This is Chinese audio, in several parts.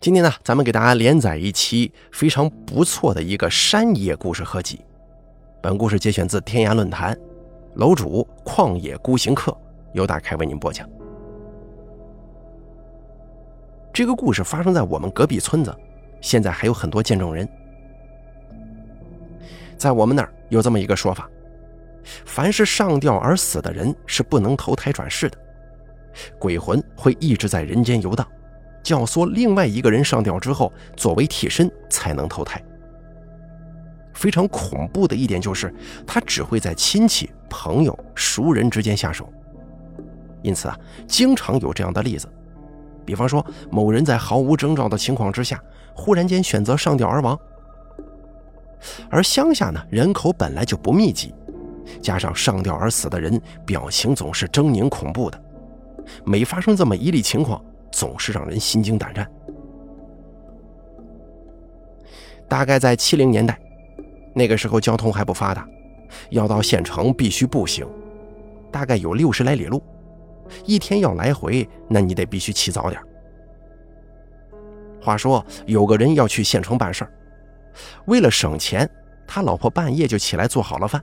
今天呢，咱们给大家连载一期非常不错的一个山野故事合集。本故事节选自天涯论坛，楼主旷野孤行客由大开为您播讲。这个故事发生在我们隔壁村子，现在还有很多见证人。在我们那儿有这么一个说法：凡是上吊而死的人是不能投胎转世的，鬼魂会一直在人间游荡。教唆另外一个人上吊之后，作为替身才能投胎。非常恐怖的一点就是，他只会在亲戚、朋友、熟人之间下手。因此啊，经常有这样的例子，比方说某人在毫无征兆的情况之下，忽然间选择上吊而亡。而乡下呢，人口本来就不密集，加上上吊而死的人表情总是狰狞恐怖的，每发生这么一例情况。总是让人心惊胆战。大概在七零年代，那个时候交通还不发达，要到县城必须步行，大概有六十来里路，一天要来回，那你得必须起早点。话说有个人要去县城办事儿，为了省钱，他老婆半夜就起来做好了饭，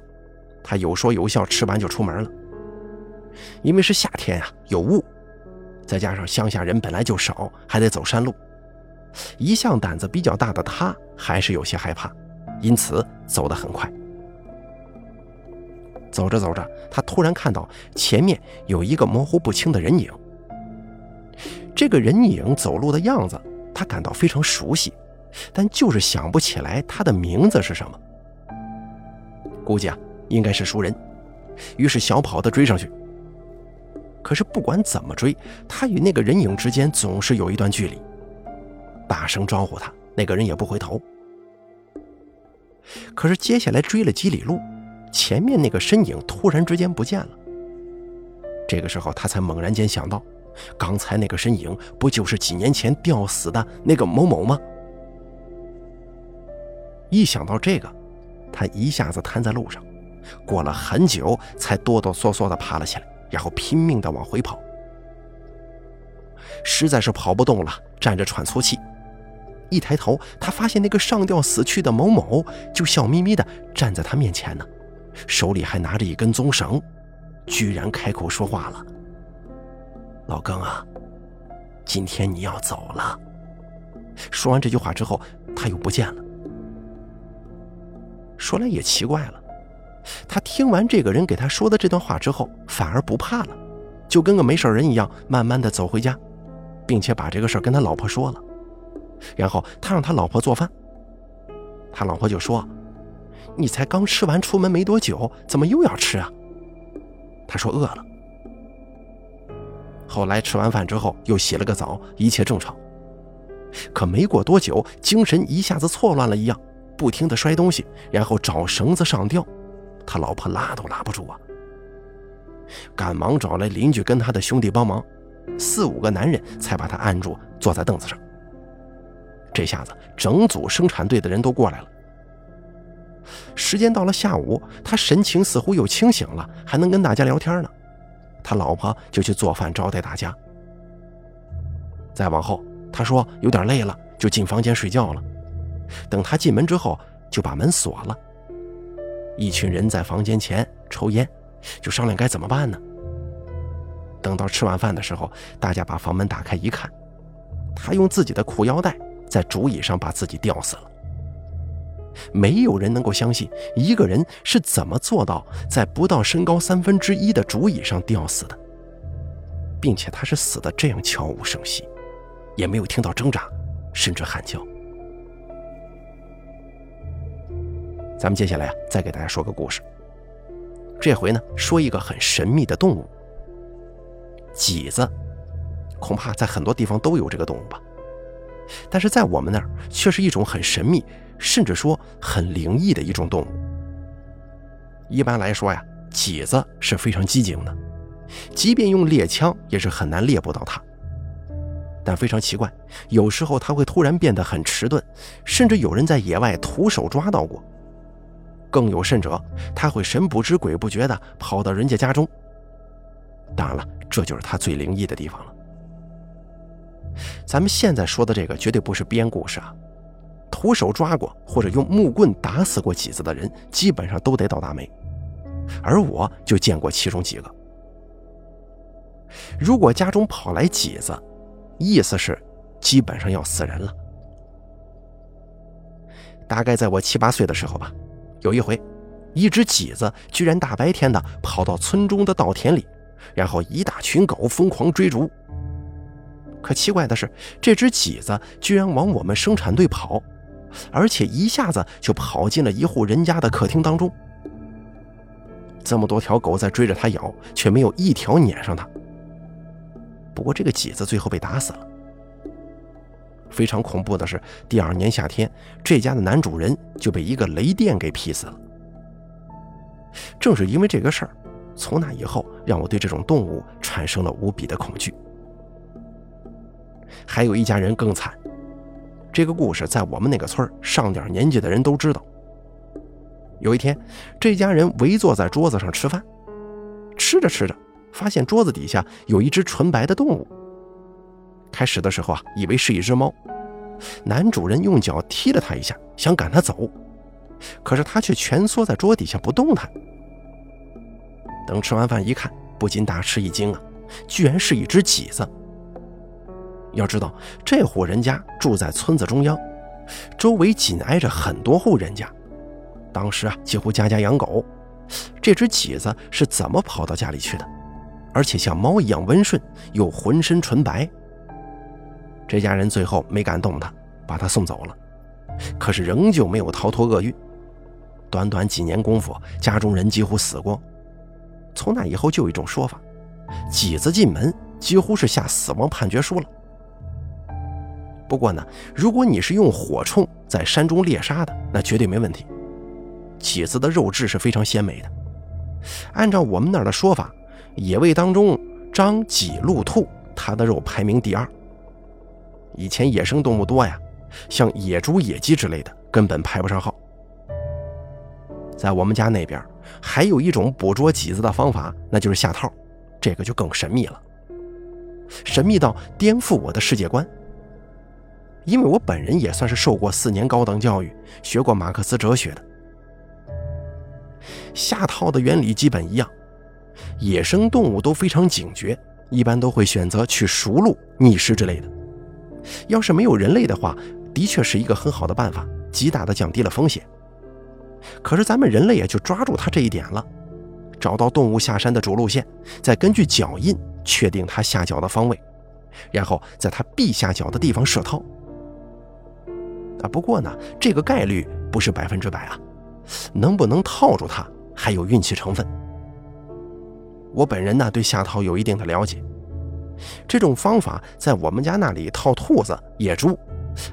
他有说有笑吃完就出门了。因为是夏天啊，有雾。再加上乡下人本来就少，还得走山路，一向胆子比较大的他还是有些害怕，因此走得很快。走着走着，他突然看到前面有一个模糊不清的人影。这个人影走路的样子，他感到非常熟悉，但就是想不起来他的名字是什么。估计啊，应该是熟人，于是小跑的追上去。可是不管怎么追，他与那个人影之间总是有一段距离。大声招呼他，那个人也不回头。可是接下来追了几里路，前面那个身影突然之间不见了。这个时候他才猛然间想到，刚才那个身影不就是几年前吊死的那个某某吗？一想到这个，他一下子瘫在路上，过了很久才哆哆嗦嗦地爬了起来。然后拼命地往回跑，实在是跑不动了，站着喘粗气。一抬头，他发现那个上吊死去的某某就笑眯眯地站在他面前呢，手里还拿着一根棕绳，居然开口说话了：“老庚啊，今天你要走了。”说完这句话之后，他又不见了。说来也奇怪了。他听完这个人给他说的这段话之后，反而不怕了，就跟个没事人一样，慢慢的走回家，并且把这个事跟他老婆说了。然后他让他老婆做饭，他老婆就说：“你才刚吃完出门没多久，怎么又要吃啊？”他说饿了。后来吃完饭之后又洗了个澡，一切正常。可没过多久，精神一下子错乱了一样，不停的摔东西，然后找绳子上吊。他老婆拉都拉不住啊，赶忙找来邻居跟他的兄弟帮忙，四五个男人才把他按住，坐在凳子上。这下子整组生产队的人都过来了。时间到了下午，他神情似乎又清醒了，还能跟大家聊天呢。他老婆就去做饭招待大家。再往后，他说有点累了，就进房间睡觉了。等他进门之后，就把门锁了。一群人在房间前抽烟，就商量该怎么办呢？等到吃完饭的时候，大家把房门打开一看，他用自己的裤腰带在竹椅上把自己吊死了。没有人能够相信一个人是怎么做到在不到身高三分之一的竹椅上吊死的，并且他是死的这样悄无声息，也没有听到挣扎，甚至喊叫。咱们接下来啊，再给大家说个故事。这回呢，说一个很神秘的动物——麂子。恐怕在很多地方都有这个动物吧，但是在我们那儿却是一种很神秘，甚至说很灵异的一种动物。一般来说呀，麂子是非常机警的，即便用猎枪也是很难猎捕到它。但非常奇怪，有时候它会突然变得很迟钝，甚至有人在野外徒手抓到过。更有甚者，他会神不知鬼不觉地跑到人家家中。当然了，这就是他最灵异的地方了。咱们现在说的这个绝对不是编故事啊！徒手抓过或者用木棍打死过几子的人，基本上都得倒大霉。而我就见过其中几个。如果家中跑来几子，意思是基本上要死人了。大概在我七八岁的时候吧，有一回，一只麂子居然大白天的跑到村中的稻田里，然后一大群狗疯狂追逐。可奇怪的是，这只麂子居然往我们生产队跑，而且一下子就跑进了一户人家的客厅当中。这么多条狗在追着它咬，却没有一条撵上它。不过这个麂子最后被打死了。非常恐怖的是，第二年夏天，这家的男主人就被一个雷电给劈死了。正是因为这个事儿，从那以后让我对这种动物产生了无比的恐惧。还有一家人更惨，这个故事在我们那个村上点年纪的人都知道。有一天，这家人围坐在桌子上吃饭，吃着吃着，发现桌子底下有一只纯白的动物。开始的时候啊，以为是一只猫，男主人用脚踢了它一下，想赶它走，可是它却蜷缩在桌底下不动弹。等吃完饭一看，不禁大吃一惊啊，居然是一只麂子。要知道，这户人家住在村子中央，周围紧挨着很多户人家。当时啊，几乎家家养狗。这只麂子是怎么跑到家里去的？而且像猫一样温顺，又浑身纯白。这家人最后没敢动他，把他送走了。可是仍旧没有逃脱厄运。短短几年功夫，家中人几乎死光。从那以后，就有一种说法：麂子进门，几乎是下死亡判决书了。不过呢，如果你是用火铳在山中猎杀的，那绝对没问题。麂子的肉质是非常鲜美的。按照我们那儿的说法，野味当中，张、麂、鹿、兔，它的肉排名第二。以前野生动物多呀，像野猪、野鸡之类的，根本排不上号。在我们家那边，还有一种捕捉麂子的方法，那就是下套，这个就更神秘了，神秘到颠覆我的世界观。因为我本人也算是受过四年高等教育，学过马克思哲学的。下套的原理基本一样，野生动物都非常警觉，一般都会选择去熟路觅食之类的。要是没有人类的话，的确是一个很好的办法，极大的降低了风险。可是咱们人类也就抓住它这一点了，找到动物下山的主路线，再根据脚印确定它下脚的方位，然后在它必下脚的地方设套。啊，不过呢，这个概率不是百分之百啊，能不能套住它还有运气成分。我本人呢对下套有一定的了解，这种方法在我们家那里套兔子、野猪，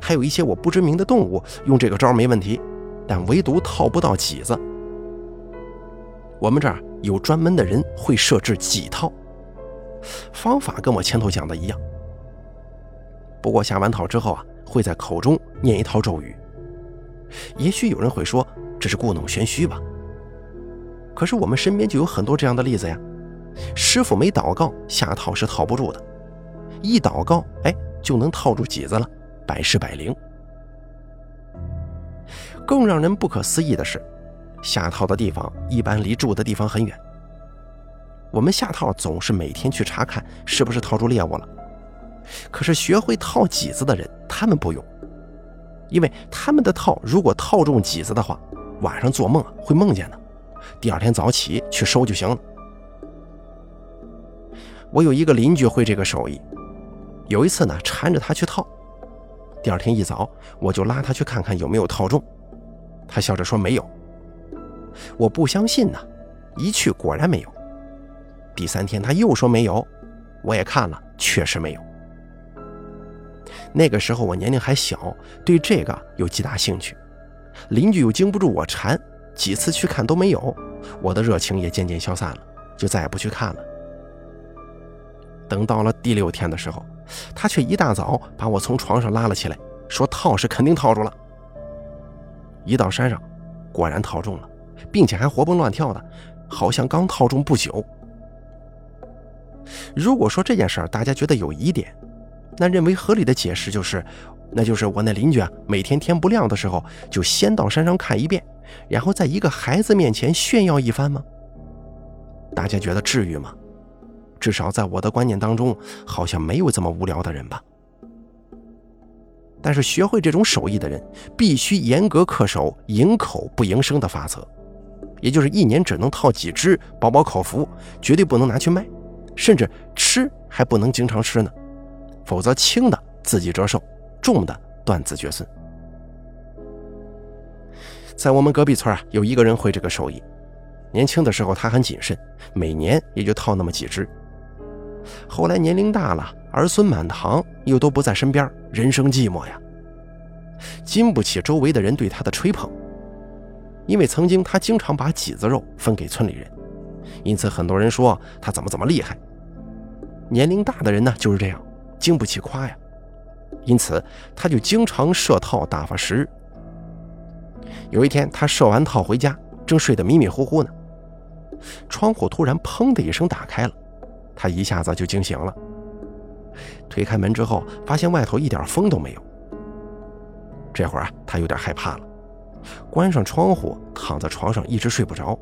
还有一些我不知名的动物，用这个招没问题，但唯独套不到麂子。我们这儿有专门的人会设置几套，方法跟我前头讲的一样。不过下完套之后啊。会在口中念一套咒语，也许有人会说这是故弄玄虚吧。可是我们身边就有很多这样的例子呀。师傅没祷告，下套是套不住的；一祷告，哎，就能套住几子了，百试百灵。更让人不可思议的是，下套的地方一般离住的地方很远。我们下套总是每天去查看是不是套住猎物了。可是学会套麂子的人，他们不用，因为他们的套如果套中麂子的话，晚上做梦啊会梦见的，第二天早起去收就行了。我有一个邻居会这个手艺，有一次呢缠着他去套，第二天一早我就拉他去看看有没有套中，他笑着说没有。我不相信呢，一去果然没有。第三天他又说没有，我也看了，确实没有。那个时候我年龄还小，对这个有极大兴趣。邻居又经不住我缠，几次去看都没有，我的热情也渐渐消散了，就再也不去看了。等到了第六天的时候，他却一大早把我从床上拉了起来，说套是肯定套住了。一到山上，果然套中了，并且还活蹦乱跳的，好像刚套中不久。如果说这件事儿大家觉得有疑点，那认为合理的解释就是，那就是我那邻居啊，每天天不亮的时候就先到山上看一遍，然后在一个孩子面前炫耀一番吗？大家觉得至于吗？至少在我的观念当中，好像没有这么无聊的人吧。但是学会这种手艺的人，必须严格恪守“赢口不赢声”的法则，也就是一年只能套几只，饱饱口福，绝对不能拿去卖，甚至吃还不能经常吃呢，否则轻的自己折寿，重的断子绝孙。在我们隔壁村啊，有一个人会这个手艺，年轻的时候他很谨慎，每年也就套那么几只。后来年龄大了，儿孙满堂，又都不在身边，人生寂寞呀，经不起周围的人对他的吹捧。因为曾经他经常把脊子肉分给村里人，因此很多人说他怎么怎么厉害。年龄大的人呢就是这样，经不起夸呀，因此他就经常设套打发时日。有一天他设完套回家，正睡得迷迷糊糊呢，窗户突然砰的一声打开了。他一下子就惊醒了，推开门之后，发现外头一点风都没有。这会儿啊，他有点害怕了，关上窗户，躺在床上一直睡不着。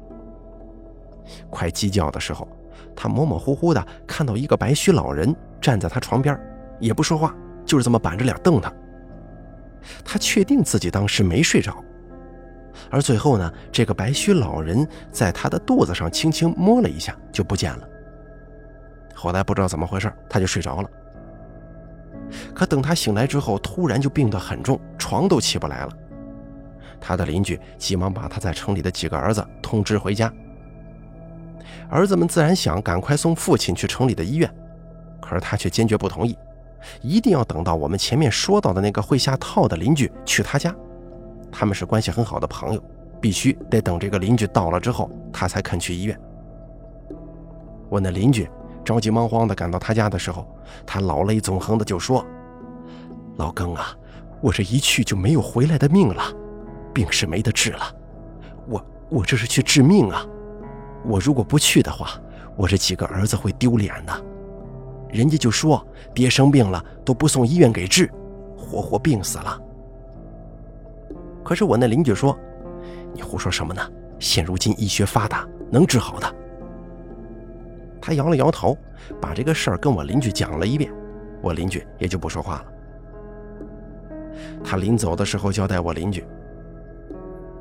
快鸡叫的时候，他模模糊糊的看到一个白须老人站在他床边，也不说话，就是这么板着脸瞪他。他确定自己当时没睡着，而最后呢，这个白须老人在他的肚子上轻轻摸了一下，就不见了。后来不知道怎么回事，他就睡着了。可等他醒来之后，突然就病得很重，床都起不来了。他的邻居急忙把他在城里的几个儿子通知回家。儿子们自然想赶快送父亲去城里的医院，可是他却坚决不同意，一定要等到我们前面说到的那个会下套的邻居去他家。他们是关系很好的朋友，必须得等这个邻居到了之后，他才肯去医院。我那邻居。着急忙慌地赶到他家的时候，他老泪纵横的就说：“老庚啊，我这一去就没有回来的命了，病是没得治了。我我这是去治命啊！我如果不去的话，我这几个儿子会丢脸的。人家就说爹生病了都不送医院给治，活活病死了。可是我那邻居说：你胡说什么呢？现如今医学发达，能治好的。”他摇了摇头，把这个事儿跟我邻居讲了一遍，我邻居也就不说话了。他临走的时候交代我邻居：“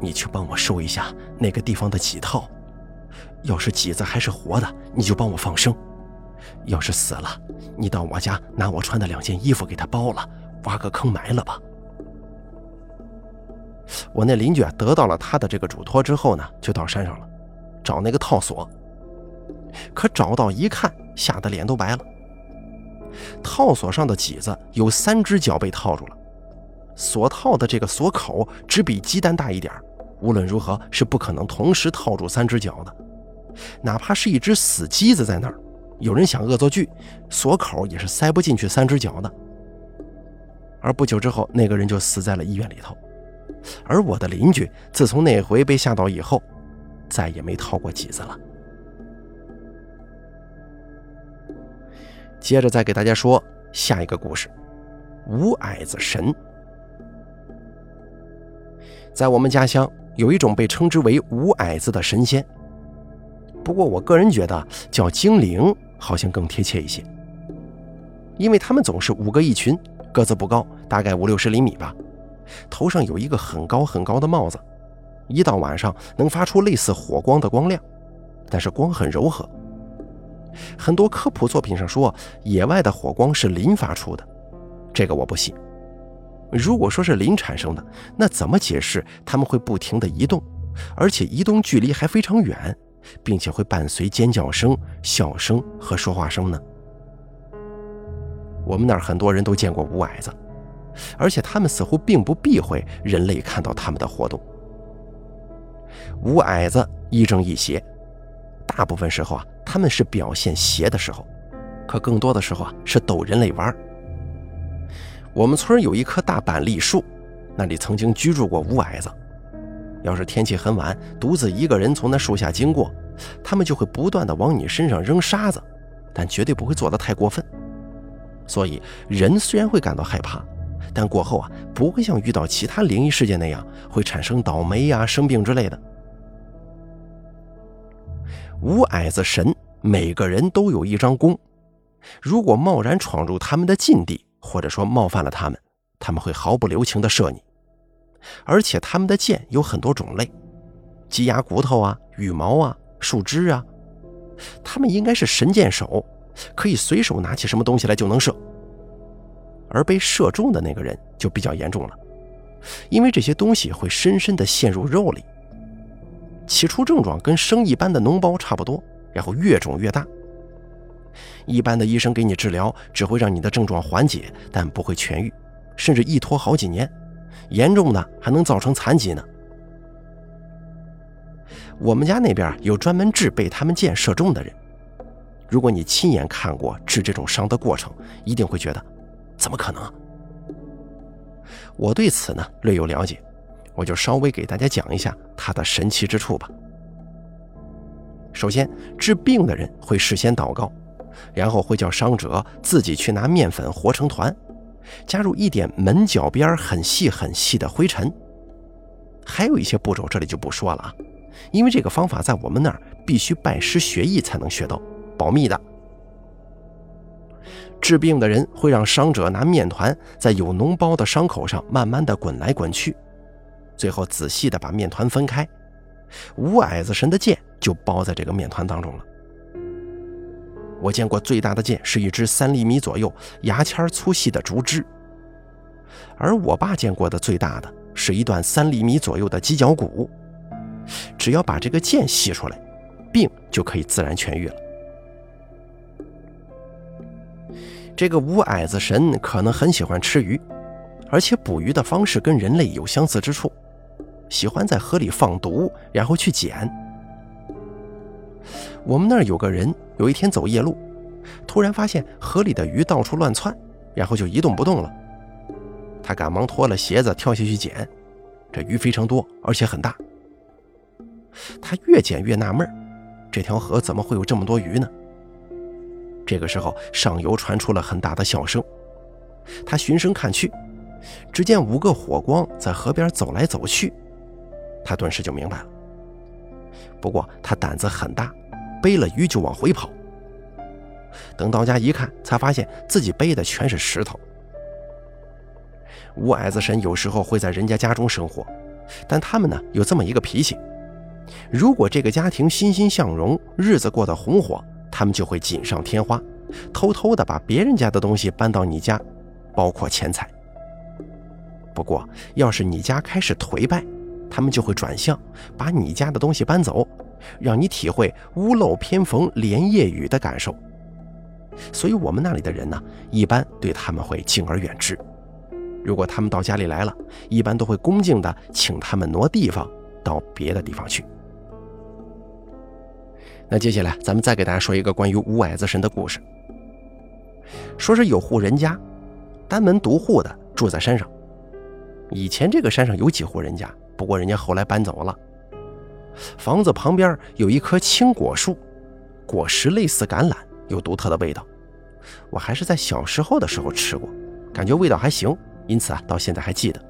你去帮我收一下那个地方的几套，要是几子还是活的，你就帮我放生；要是死了，你到我家拿我穿的两件衣服给他包了，挖个坑埋了吧。”我那邻居啊，得到了他的这个嘱托之后呢，就到山上了，找那个套索。可找到一看，吓得脸都白了。套索上的脊子有三只脚被套住了，锁套的这个锁口只比鸡蛋大一点无论如何是不可能同时套住三只脚的。哪怕是一只死鸡子在那儿，有人想恶作剧，锁口也是塞不进去三只脚的。而不久之后，那个人就死在了医院里头。而我的邻居自从那回被吓到以后，再也没套过脊子了。接着再给大家说下一个故事：无矮子神。在我们家乡有一种被称之为无矮子的神仙，不过我个人觉得叫精灵好像更贴切一些，因为他们总是五个一群，个子不高，大概五六十厘米吧，头上有一个很高很高的帽子，一到晚上能发出类似火光的光亮，但是光很柔和。很多科普作品上说，野外的火光是磷发出的，这个我不信。如果说是磷产生的，那怎么解释他们会不停地移动，而且移动距离还非常远，并且会伴随尖叫声、笑声和说话声呢？我们那儿很多人都见过无矮子，而且他们似乎并不避讳人类看到他们的活动。无矮子亦正亦邪。大部分时候啊，他们是表现邪的时候，可更多的时候啊是逗人类玩。我们村有一棵大板栗树，那里曾经居住过五矮子。要是天气很晚，独自一个人从那树下经过，他们就会不断的往你身上扔沙子，但绝对不会做得太过分。所以人虽然会感到害怕，但过后啊不会像遇到其他灵异事件那样会产生倒霉呀、生病之类的。五矮子神每个人都有一张弓，如果贸然闯入他们的禁地，或者说冒犯了他们，他们会毫不留情地射你。而且他们的箭有很多种类，鸡鸭骨头啊、羽毛啊、树枝啊，他们应该是神箭手，可以随手拿起什么东西来就能射。而被射中的那个人就比较严重了，因为这些东西会深深地陷入肉里。起初症状跟生一般的脓包差不多，然后越肿越大。一般的医生给你治疗，只会让你的症状缓解，但不会痊愈，甚至一拖好几年，严重的还能造成残疾呢。我们家那边有专门治被他们箭射中的人，如果你亲眼看过治这种伤的过程，一定会觉得，怎么可能？我对此呢略有了解。我就稍微给大家讲一下它的神奇之处吧。首先，治病的人会事先祷告，然后会叫伤者自己去拿面粉和成团，加入一点门角边很细很细的灰尘。还有一些步骤这里就不说了啊，因为这个方法在我们那儿必须拜师学艺才能学到，保密的。治病的人会让伤者拿面团在有脓包的伤口上慢慢的滚来滚去。最后仔细的把面团分开，五矮子神的剑就包在这个面团当中了。我见过最大的剑是一支三厘米左右、牙签粗细的竹枝，而我爸见过的最大的是一段三厘米左右的犄角骨。只要把这个剑吸出来，病就可以自然痊愈了。这个五矮子神可能很喜欢吃鱼，而且捕鱼的方式跟人类有相似之处。喜欢在河里放毒，然后去捡。我们那儿有个人，有一天走夜路，突然发现河里的鱼到处乱窜，然后就一动不动了。他赶忙脱了鞋子跳下去捡，这鱼非常多，而且很大。他越捡越纳闷这条河怎么会有这么多鱼呢？这个时候，上游传出了很大的笑声。他循声看去，只见五个火光在河边走来走去。他顿时就明白了，不过他胆子很大，背了鱼就往回跑。等到家一看，才发现自己背的全是石头。五矮子神有时候会在人家家中生活，但他们呢有这么一个脾气：如果这个家庭欣欣向荣，日子过得红火，他们就会锦上添花，偷偷的把别人家的东西搬到你家，包括钱财。不过，要是你家开始颓败，他们就会转向，把你家的东西搬走，让你体会屋漏偏逢连夜雨的感受。所以，我们那里的人呢，一般对他们会敬而远之。如果他们到家里来了，一般都会恭敬地请他们挪地方到别的地方去。那接下来，咱们再给大家说一个关于五矮子神的故事。说是有户人家，单门独户的住在山上。以前这个山上有几户人家。不过人家后来搬走了。房子旁边有一棵青果树，果实类似橄榄，有独特的味道。我还是在小时候的时候吃过，感觉味道还行，因此啊，到现在还记得。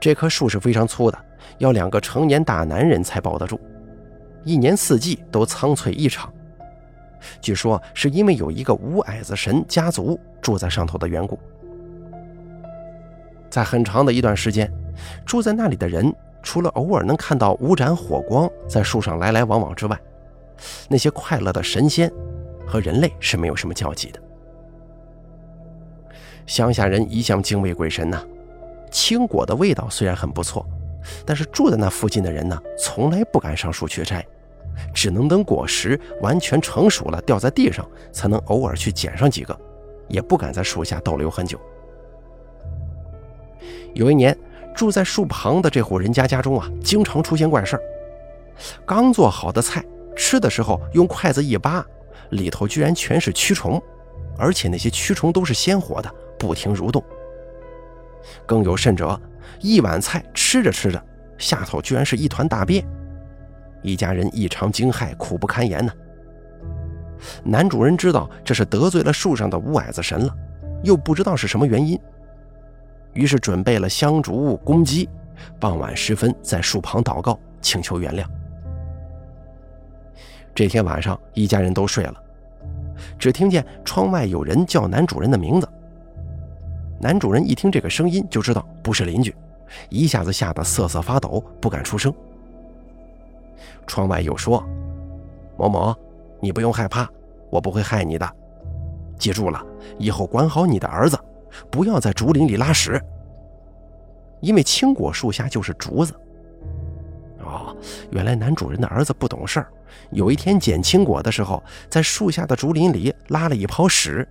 这棵树是非常粗的，要两个成年大男人才抱得住，一年四季都苍翠异常。据说是因为有一个五矮子神家族住在上头的缘故，在很长的一段时间。住在那里的人，除了偶尔能看到五盏火光在树上来来往往之外，那些快乐的神仙和人类是没有什么交集的。乡下人一向敬畏鬼神呐，青果的味道虽然很不错，但是住在那附近的人呢，从来不敢上树去摘，只能等果实完全成熟了掉在地上，才能偶尔去捡上几个，也不敢在树下逗留很久。有一年。住在树旁的这户人家家中啊，经常出现怪事儿。刚做好的菜，吃的时候用筷子一扒，里头居然全是蛆虫，而且那些蛆虫都是鲜活的，不停蠕动。更有甚者，一碗菜吃着吃着，下头居然是一团大便，一家人异常惊骇，苦不堪言呢。男主人知道这是得罪了树上的五矮子神了，又不知道是什么原因，于是准备了香烛、公鸡，傍晚时分在树旁祷告，请求原谅。这天晚上，一家人都睡了，只听见窗外有人叫男主人的名字。男主人一听这个声音，就知道不是邻居，一下子吓得瑟瑟发抖，不敢出声。窗外又说：“某某，你不用害怕，我不会害你的。记住了，以后管好你的儿子，不要在竹林里拉屎，因为青果树下就是竹子。”哦，原来男主人的儿子不懂事儿，有一天捡青果的时候，在树下的竹林里拉了一泡屎。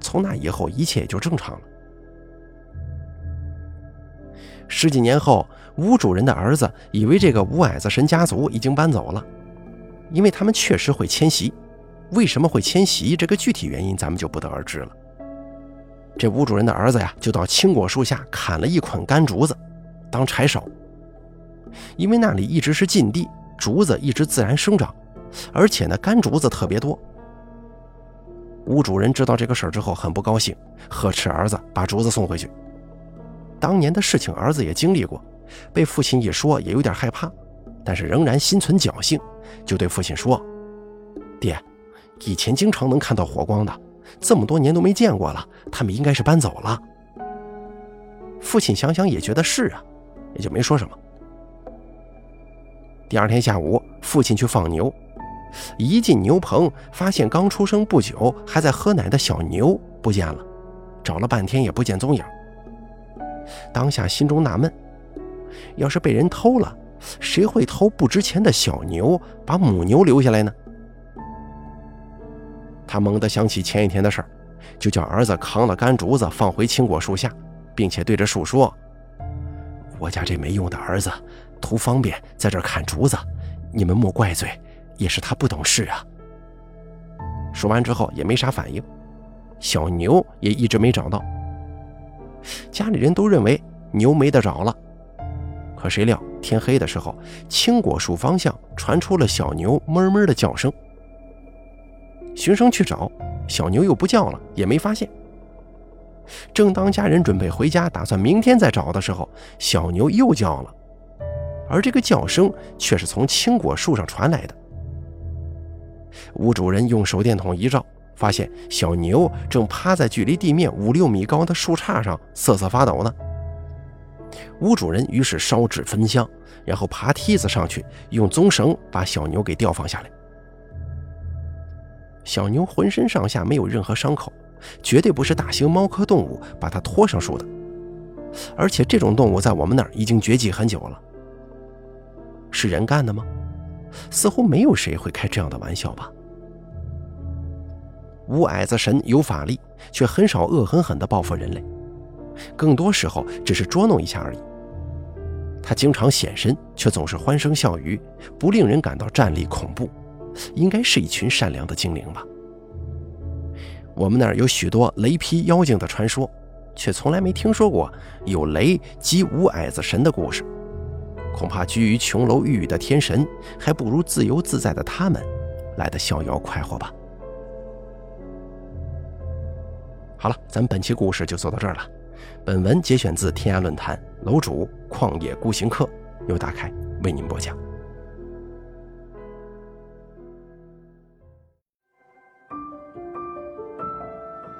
从那以后，一切也就正常了。十几年后，吴主人的儿子以为这个吴矮子神家族已经搬走了，因为他们确实会迁徙。为什么会迁徙？这个具体原因咱们就不得而知了。这吴主人的儿子呀，就到青果树下砍了一捆干竹子，当柴烧。因为那里一直是禁地，竹子一直自然生长，而且呢，干竹子特别多。吴主人知道这个事儿之后很不高兴，呵斥儿子把竹子送回去。当年的事情儿子也经历过，被父亲一说也有点害怕，但是仍然心存侥幸，就对父亲说：“爹，以前经常能看到火光的，这么多年都没见过了，他们应该是搬走了。”父亲想想也觉得是啊，也就没说什么。第二天下午，父亲去放牛。一进牛棚，发现刚出生不久、还在喝奶的小牛不见了，找了半天也不见踪影。当下心中纳闷：要是被人偷了，谁会偷不值钱的小牛，把母牛留下来呢？他猛地想起前一天的事儿，就叫儿子扛了干竹子放回青果树下，并且对着树说：“我家这没用的儿子，图方便在这砍竹子，你们莫怪罪。”也是他不懂事啊。说完之后也没啥反应，小牛也一直没找到。家里人都认为牛没得找了，可谁料天黑的时候，青果树方向传出了小牛哞哞的叫声。循声去找，小牛又不叫了，也没发现。正当家人准备回家，打算明天再找的时候，小牛又叫了，而这个叫声却是从青果树上传来的。屋主人用手电筒一照，发现小牛正趴在距离地面五六米高的树杈上瑟瑟发抖呢。屋主人于是烧纸焚香，然后爬梯子上去，用棕绳把小牛给吊放下来。小牛浑身上下没有任何伤口，绝对不是大型猫科动物把它拖上树的，而且这种动物在我们那儿已经绝迹很久了。是人干的吗？似乎没有谁会开这样的玩笑吧。无矮子神有法力，却很少恶狠狠地报复人类，更多时候只是捉弄一下而已。他经常现身，却总是欢声笑语，不令人感到战栗恐怖，应该是一群善良的精灵吧。我们那儿有许多雷劈妖精的传说，却从来没听说过有雷击五矮子神的故事。恐怕居于琼楼玉宇的天神，还不如自由自在的他们来的逍遥快活吧。好了，咱们本期故事就做到这儿了。本文节选自天涯论坛楼主旷野孤行客，由大开为您播讲。